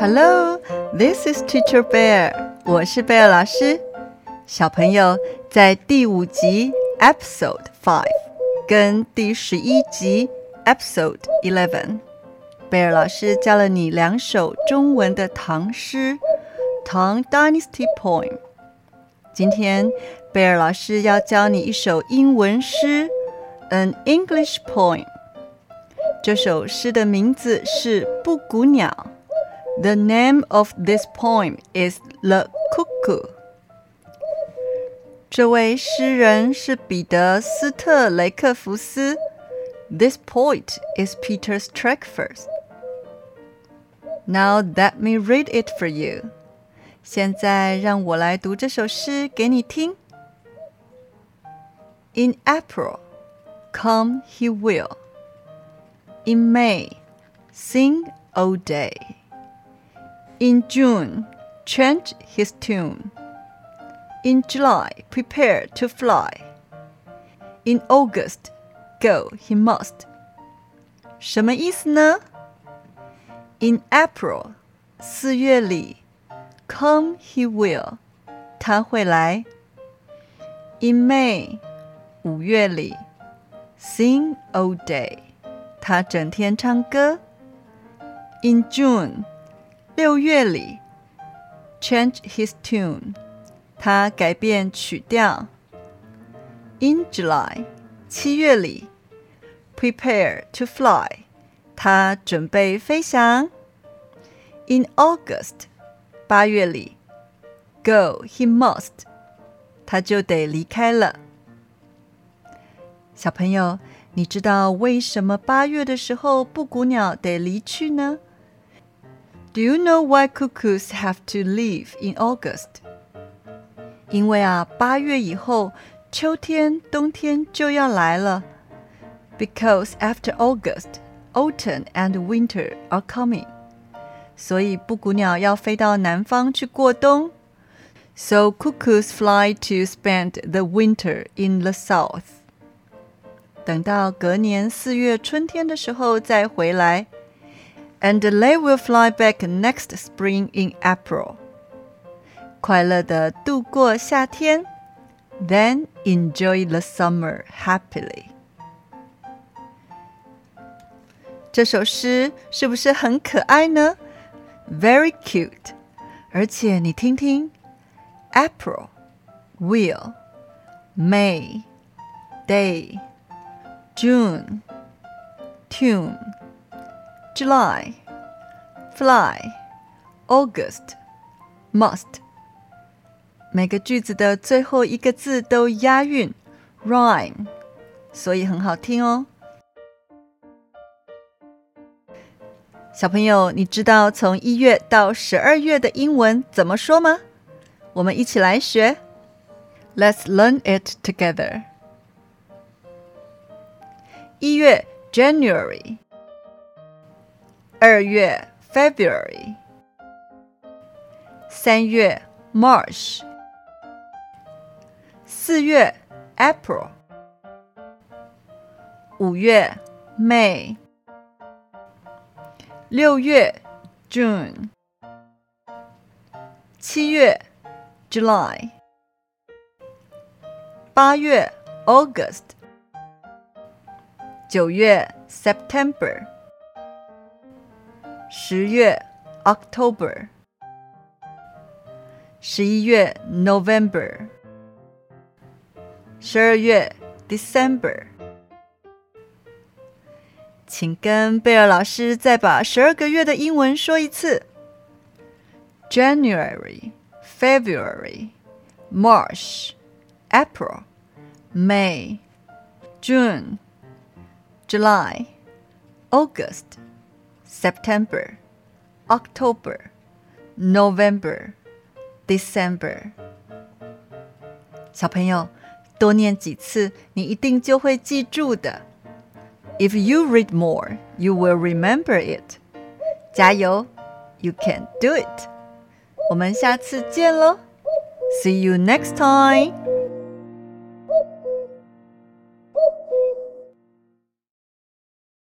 Hello, this is Teacher Bear. 我是贝尔老师。小朋友，在第五集 Episode Five 跟第十一集 Episode Eleven，贝尔老师教了你两首中文的唐诗 Tang Dynasty Poem。今天贝尔老师要教你一首英文诗 An English Poem。这首诗的名字是《布谷鸟》。 the name of this poem is The Cuckoo。这位诗人是彼得·斯特雷克福斯。This poet is Peter Streckfus. Now let me read it for you. 现在让我来读这首诗给你听。In April, come he will. In May, sing all day. In June, change his tune. In July, prepare to fly. In August, go he must. 什么意思呢？In April，四月里，come he will，他会来。In May，五月里，sing all day。他整天唱歌。In June， 六月里，change his tune，他改变曲调。In July，七月里，prepare to fly，他准备飞翔。In August，八月里，go he must，他就得离开了。小朋友。你知道为什么八月的时候布谷鸟得离去呢 ？Do you know why cuckoos have to leave in August？因为啊，八月以后，秋天、冬天就要来了。Because after August, autumn and winter are coming。所以布谷鸟要飞到南方去过冬。So cuckoos fly to spend the winter in the south。等到隔年四月春天的时候再回来。 And they will fly back next spring in April。快乐的度过夏天，then enjoy the summer happily。这首诗是不是很可爱呢？Very cute。而且你听听，April, will, May, day。June, tune, July, fly, August, must。每个句子的最后一个字都押韵，rhyme，所以很好听哦。小朋友，你知道从一月到十二月的英文怎么说吗？我们一起来学。Let's learn it together. 一月 January， 二月 February，三月 March，四月 April，五月 May，六月 June，七月 July，八月 August。九月 September， 十月 October，十一月 November，十二月 December。请跟贝尔老师再把十二个月的英文说一次：January, February, March, April, May, June. July, August, September, October, November, December。小朋友，多念几次，你一定就会记住的。If you read more, you will remember it. 加油，You can do it. 我们下次见喽！See you next time.